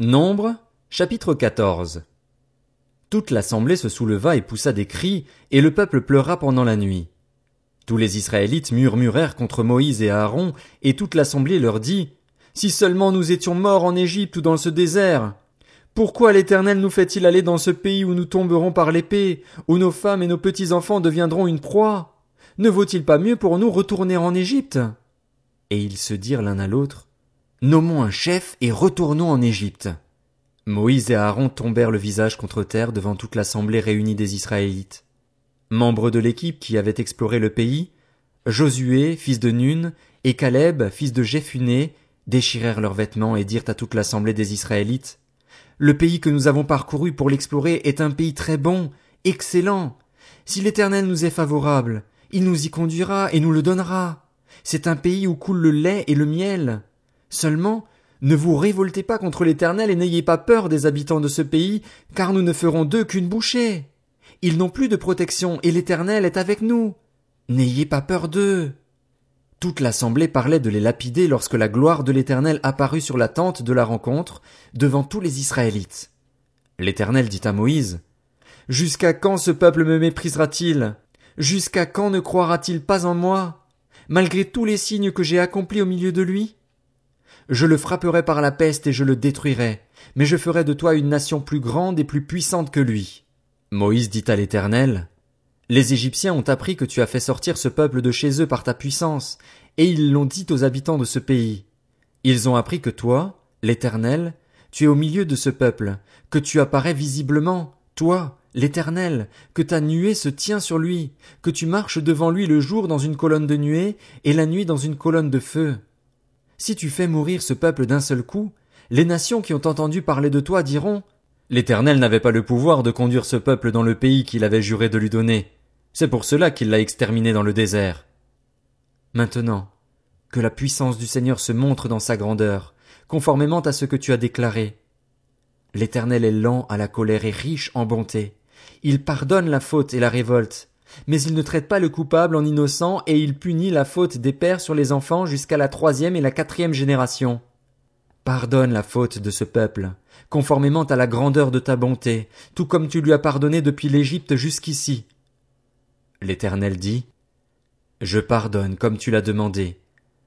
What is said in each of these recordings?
Nombre, chapitre 14. Toute l'assemblée se souleva et poussa des cris, et le peuple pleura pendant la nuit. Tous les Israélites murmurèrent contre Moïse et Aaron, et toute l'assemblée leur dit, Si seulement nous étions morts en Égypte ou dans ce désert! Pourquoi l'Éternel nous fait-il aller dans ce pays où nous tomberons par l'épée, où nos femmes et nos petits enfants deviendront une proie? Ne vaut-il pas mieux pour nous retourner en Égypte? Et ils se dirent l'un à l'autre, Nommons un chef et retournons en Égypte. Moïse et Aaron tombèrent le visage contre terre devant toute l'assemblée réunie des Israélites. Membres de l'équipe qui avait exploré le pays, Josué, fils de Nun, et Caleb, fils de Jéphuné, déchirèrent leurs vêtements et dirent à toute l'assemblée des Israélites, Le pays que nous avons parcouru pour l'explorer est un pays très bon, excellent. Si l'Éternel nous est favorable, il nous y conduira et nous le donnera. C'est un pays où coule le lait et le miel. Seulement, ne vous révoltez pas contre l'Éternel et n'ayez pas peur des habitants de ce pays, car nous ne ferons d'eux qu'une bouchée. Ils n'ont plus de protection et l'Éternel est avec nous. N'ayez pas peur d'eux. Toute l'assemblée parlait de les lapider lorsque la gloire de l'Éternel apparut sur la tente de la rencontre, devant tous les Israélites. L'Éternel dit à Moïse, Jusqu'à quand ce peuple me méprisera-t-il? Jusqu'à quand ne croira-t-il pas en moi? Malgré tous les signes que j'ai accomplis au milieu de lui? Je le frapperai par la peste et je le détruirai, mais je ferai de toi une nation plus grande et plus puissante que lui. Moïse dit à l'Éternel, Les Égyptiens ont appris que tu as fait sortir ce peuple de chez eux par ta puissance, et ils l'ont dit aux habitants de ce pays. Ils ont appris que toi, l'Éternel, tu es au milieu de ce peuple, que tu apparais visiblement, toi, l'Éternel, que ta nuée se tient sur lui, que tu marches devant lui le jour dans une colonne de nuée, et la nuit dans une colonne de feu. Si tu fais mourir ce peuple d'un seul coup, les nations qui ont entendu parler de toi diront L'Éternel n'avait pas le pouvoir de conduire ce peuple dans le pays qu'il avait juré de lui donner. C'est pour cela qu'il l'a exterminé dans le désert. Maintenant, que la puissance du Seigneur se montre dans sa grandeur, conformément à ce que tu as déclaré. L'Éternel est lent à la colère et riche en bonté. Il pardonne la faute et la révolte, mais il ne traite pas le coupable en innocent et il punit la faute des pères sur les enfants jusqu'à la troisième et la quatrième génération. Pardonne la faute de ce peuple, conformément à la grandeur de ta bonté, tout comme tu lui as pardonné depuis l'Égypte jusqu'ici. L'Éternel dit, Je pardonne comme tu l'as demandé,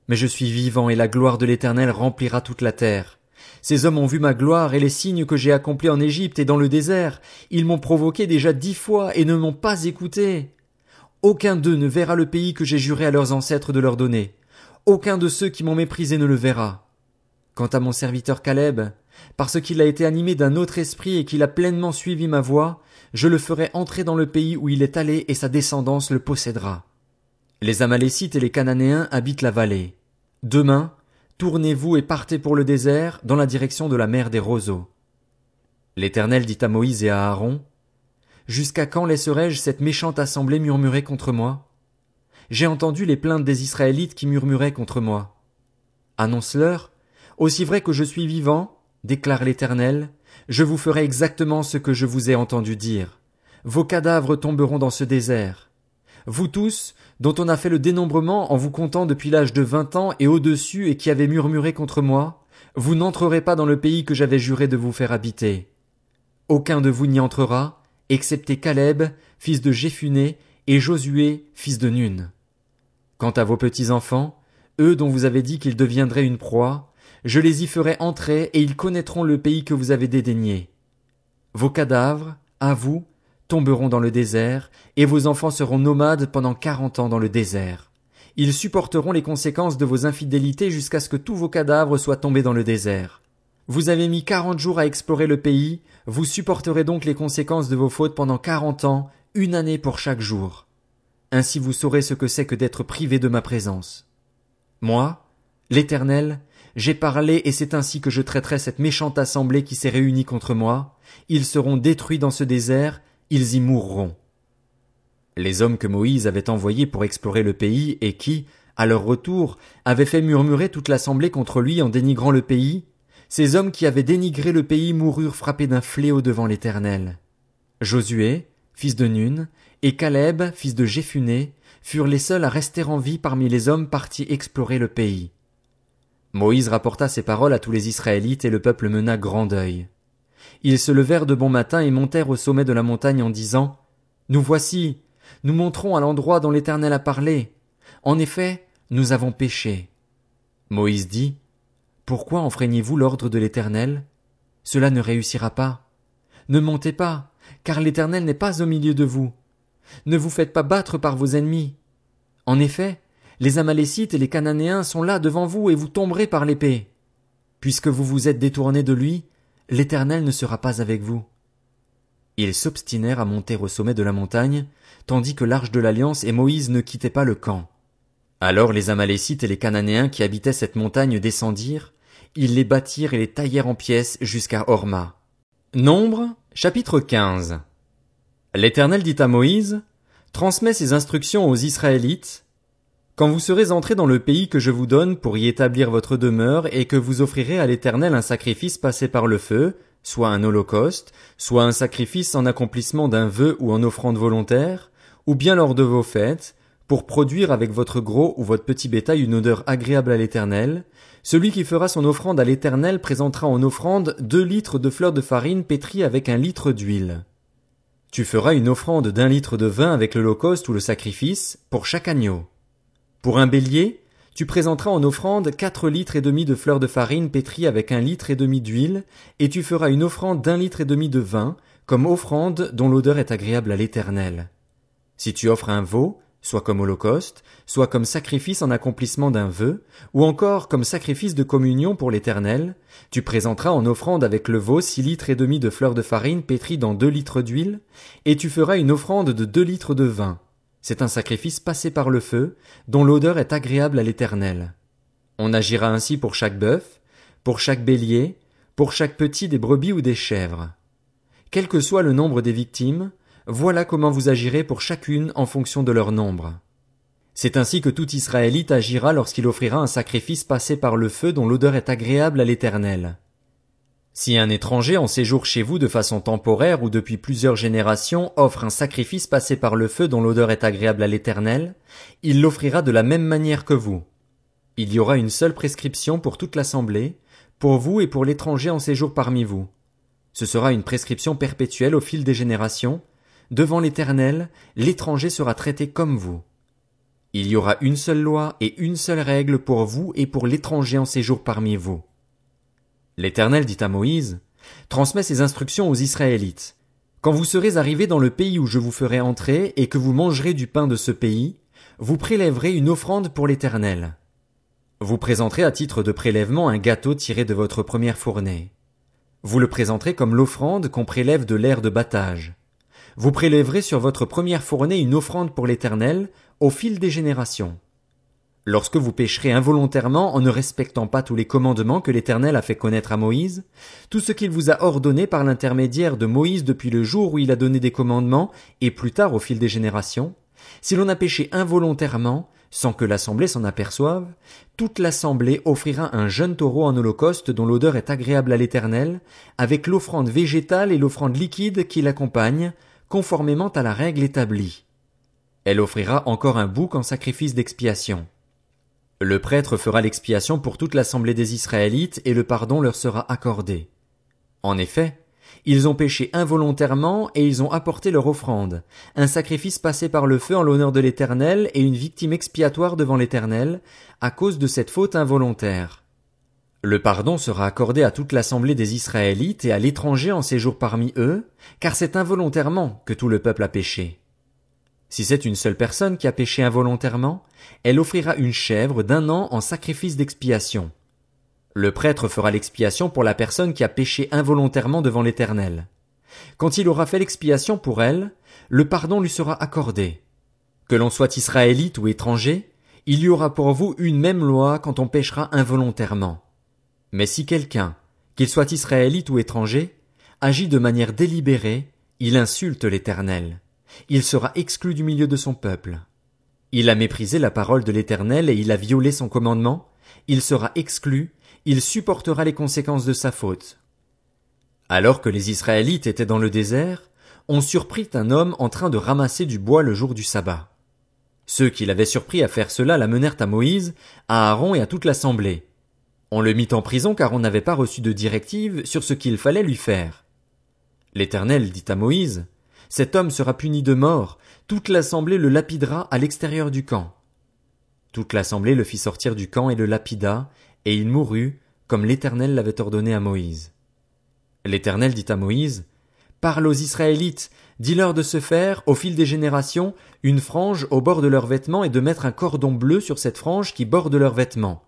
mais je suis vivant et la gloire de l'Éternel remplira toute la terre. Ces hommes ont vu ma gloire et les signes que j'ai accomplis en Égypte et dans le désert. Ils m'ont provoqué déjà dix fois et ne m'ont pas écouté. Aucun d'eux ne verra le pays que j'ai juré à leurs ancêtres de leur donner. Aucun de ceux qui m'ont méprisé ne le verra. Quant à mon serviteur Caleb, parce qu'il a été animé d'un autre esprit et qu'il a pleinement suivi ma voie, je le ferai entrer dans le pays où il est allé et sa descendance le possédera. Les Amalécites et les Cananéens habitent la vallée. Demain, Tournez-vous et partez pour le désert, dans la direction de la mer des roseaux. L'Éternel dit à Moïse et à Aaron, Jusqu'à quand laisserai-je cette méchante assemblée murmurer contre moi? J'ai entendu les plaintes des Israélites qui murmuraient contre moi. Annonce-leur, aussi vrai que je suis vivant, déclare l'Éternel, je vous ferai exactement ce que je vous ai entendu dire. Vos cadavres tomberont dans ce désert. Vous tous, dont on a fait le dénombrement en vous comptant depuis l'âge de vingt ans et au-dessus et qui avez murmuré contre moi, vous n'entrerez pas dans le pays que j'avais juré de vous faire habiter. Aucun de vous n'y entrera, excepté Caleb, fils de Jéphuné, et Josué, fils de Nun. Quant à vos petits enfants, eux dont vous avez dit qu'ils deviendraient une proie, je les y ferai entrer et ils connaîtront le pays que vous avez dédaigné. Vos cadavres, à vous, tomberont dans le désert, et vos enfants seront nomades pendant quarante ans dans le désert. Ils supporteront les conséquences de vos infidélités jusqu'à ce que tous vos cadavres soient tombés dans le désert. Vous avez mis quarante jours à explorer le pays, vous supporterez donc les conséquences de vos fautes pendant quarante ans, une année pour chaque jour. Ainsi vous saurez ce que c'est que d'être privé de ma présence. Moi, l'Éternel, j'ai parlé et c'est ainsi que je traiterai cette méchante assemblée qui s'est réunie contre moi. Ils seront détruits dans ce désert, ils y mourront. Les hommes que Moïse avait envoyés pour explorer le pays et qui, à leur retour, avaient fait murmurer toute l'assemblée contre lui en dénigrant le pays, ces hommes qui avaient dénigré le pays moururent frappés d'un fléau devant l'Éternel. Josué, fils de Nun, et Caleb, fils de Jéphuné, furent les seuls à rester en vie parmi les hommes partis explorer le pays. Moïse rapporta ces paroles à tous les Israélites et le peuple mena grand deuil. Ils se levèrent de bon matin et montèrent au sommet de la montagne en disant, Nous voici, nous monterons à l'endroit dont l'Éternel a parlé. En effet, nous avons péché. Moïse dit, Pourquoi enfreignez-vous l'ordre de l'Éternel? Cela ne réussira pas. Ne montez pas, car l'Éternel n'est pas au milieu de vous. Ne vous faites pas battre par vos ennemis. En effet, les Amalécites et les Cananéens sont là devant vous et vous tomberez par l'épée. Puisque vous vous êtes détournés de lui, l'Éternel ne sera pas avec vous. Ils s'obstinèrent à monter au sommet de la montagne, tandis que l'arche de l'Alliance et Moïse ne quittaient pas le camp. Alors les Amalécites et les Cananéens qui habitaient cette montagne descendirent, ils les bâtirent et les taillèrent en pièces jusqu'à Horma. Nombre, chapitre 15. L'Éternel dit à Moïse, Transmets ces instructions aux Israélites, quand vous serez entrés dans le pays que je vous donne pour y établir votre demeure et que vous offrirez à l'Éternel un sacrifice passé par le feu, soit un holocauste, soit un sacrifice en accomplissement d'un vœu ou en offrande volontaire, ou bien lors de vos fêtes, pour produire avec votre gros ou votre petit bétail une odeur agréable à l'Éternel, celui qui fera son offrande à l'Éternel présentera en offrande deux litres de fleurs de farine pétries avec un litre d'huile. Tu feras une offrande d'un litre de vin avec l'holocauste ou le sacrifice pour chaque agneau. Pour un bélier, tu présenteras en offrande quatre litres et demi de fleurs de farine pétries avec un litre et demi d'huile, et tu feras une offrande d'un litre et demi de vin, comme offrande dont l'odeur est agréable à l'Éternel. Si tu offres un veau, soit comme holocauste, soit comme sacrifice en accomplissement d'un vœu, ou encore comme sacrifice de communion pour l'Éternel, tu présenteras en offrande avec le veau six litres et demi de fleurs de farine pétries dans deux litres d'huile, et tu feras une offrande de deux litres de vin. C'est un sacrifice passé par le feu, dont l'odeur est agréable à l'Éternel. On agira ainsi pour chaque bœuf, pour chaque bélier, pour chaque petit des brebis ou des chèvres. Quel que soit le nombre des victimes, voilà comment vous agirez pour chacune en fonction de leur nombre. C'est ainsi que tout Israélite agira lorsqu'il offrira un sacrifice passé par le feu dont l'odeur est agréable à l'Éternel. Si un étranger en séjour chez vous de façon temporaire ou depuis plusieurs générations offre un sacrifice passé par le feu dont l'odeur est agréable à l'Éternel, il l'offrira de la même manière que vous. Il y aura une seule prescription pour toute l'assemblée, pour vous et pour l'étranger en séjour parmi vous. Ce sera une prescription perpétuelle au fil des générations. Devant l'Éternel, l'étranger sera traité comme vous. Il y aura une seule loi et une seule règle pour vous et pour l'étranger en séjour parmi vous. L'Éternel dit à Moïse, Transmets ces instructions aux Israélites. Quand vous serez arrivés dans le pays où je vous ferai entrer et que vous mangerez du pain de ce pays, vous prélèverez une offrande pour l'Éternel. Vous présenterez à titre de prélèvement un gâteau tiré de votre première fournée. Vous le présenterez comme l'offrande qu'on prélève de l'air de battage. Vous prélèverez sur votre première fournée une offrande pour l'Éternel au fil des générations. Lorsque vous pécherez involontairement en ne respectant pas tous les commandements que l'Éternel a fait connaître à Moïse, tout ce qu'il vous a ordonné par l'intermédiaire de Moïse depuis le jour où il a donné des commandements, et plus tard au fil des générations, si l'on a péché involontairement, sans que l'assemblée s'en aperçoive, toute l'assemblée offrira un jeune taureau en holocauste dont l'odeur est agréable à l'Éternel, avec l'offrande végétale et l'offrande liquide qui l'accompagne, conformément à la règle établie. Elle offrira encore un bouc en sacrifice d'expiation. Le prêtre fera l'expiation pour toute l'assemblée des Israélites et le pardon leur sera accordé. En effet, ils ont péché involontairement et ils ont apporté leur offrande, un sacrifice passé par le feu en l'honneur de l'Éternel et une victime expiatoire devant l'Éternel, à cause de cette faute involontaire. Le pardon sera accordé à toute l'assemblée des Israélites et à l'étranger en séjour parmi eux, car c'est involontairement que tout le peuple a péché. Si c'est une seule personne qui a péché involontairement, elle offrira une chèvre d'un an en sacrifice d'expiation. Le prêtre fera l'expiation pour la personne qui a péché involontairement devant l'Éternel. Quand il aura fait l'expiation pour elle, le pardon lui sera accordé. Que l'on soit israélite ou étranger, il y aura pour vous une même loi quand on péchera involontairement. Mais si quelqu'un, qu'il soit israélite ou étranger, agit de manière délibérée, il insulte l'Éternel il sera exclu du milieu de son peuple. Il a méprisé la parole de l'Éternel et il a violé son commandement, il sera exclu, il supportera les conséquences de sa faute. Alors que les Israélites étaient dans le désert, on surprit un homme en train de ramasser du bois le jour du sabbat. Ceux qui l'avaient surpris à faire cela l'amenèrent à Moïse, à Aaron et à toute l'assemblée. On le mit en prison car on n'avait pas reçu de directive sur ce qu'il fallait lui faire. L'Éternel dit à Moïse, Cet homme sera puni de mort, toute l'assemblée le lapidera à l'extérieur du camp. Toute l'assemblée le fit sortir du camp et le lapida, et il mourut, comme l'Éternel l'avait ordonné à Moïse. L'Éternel dit à Moïse, Parle aux Israélites, dis-leur de se faire, au fil des générations, une frange au bord de leurs vêtements et de mettre un cordon bleu sur cette frange qui borde leurs vêtements.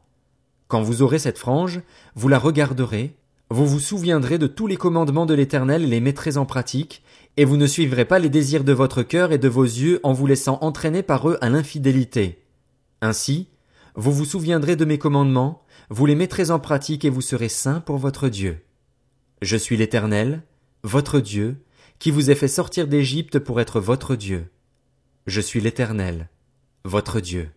Quand vous aurez cette frange, vous la regarderez, vous vous souviendrez de tous les commandements de l'Éternel et les mettrez en pratique, et vous ne suivrez pas les désirs de votre cœur et de vos yeux en vous laissant entraîner par eux à l'infidélité. Ainsi, vous vous souviendrez de mes commandements, vous les mettrez en pratique et vous serez saints pour votre Dieu. Je suis l'Éternel, votre Dieu, qui vous ai fait sortir d'Égypte pour être votre Dieu. Je suis l'Éternel, votre Dieu.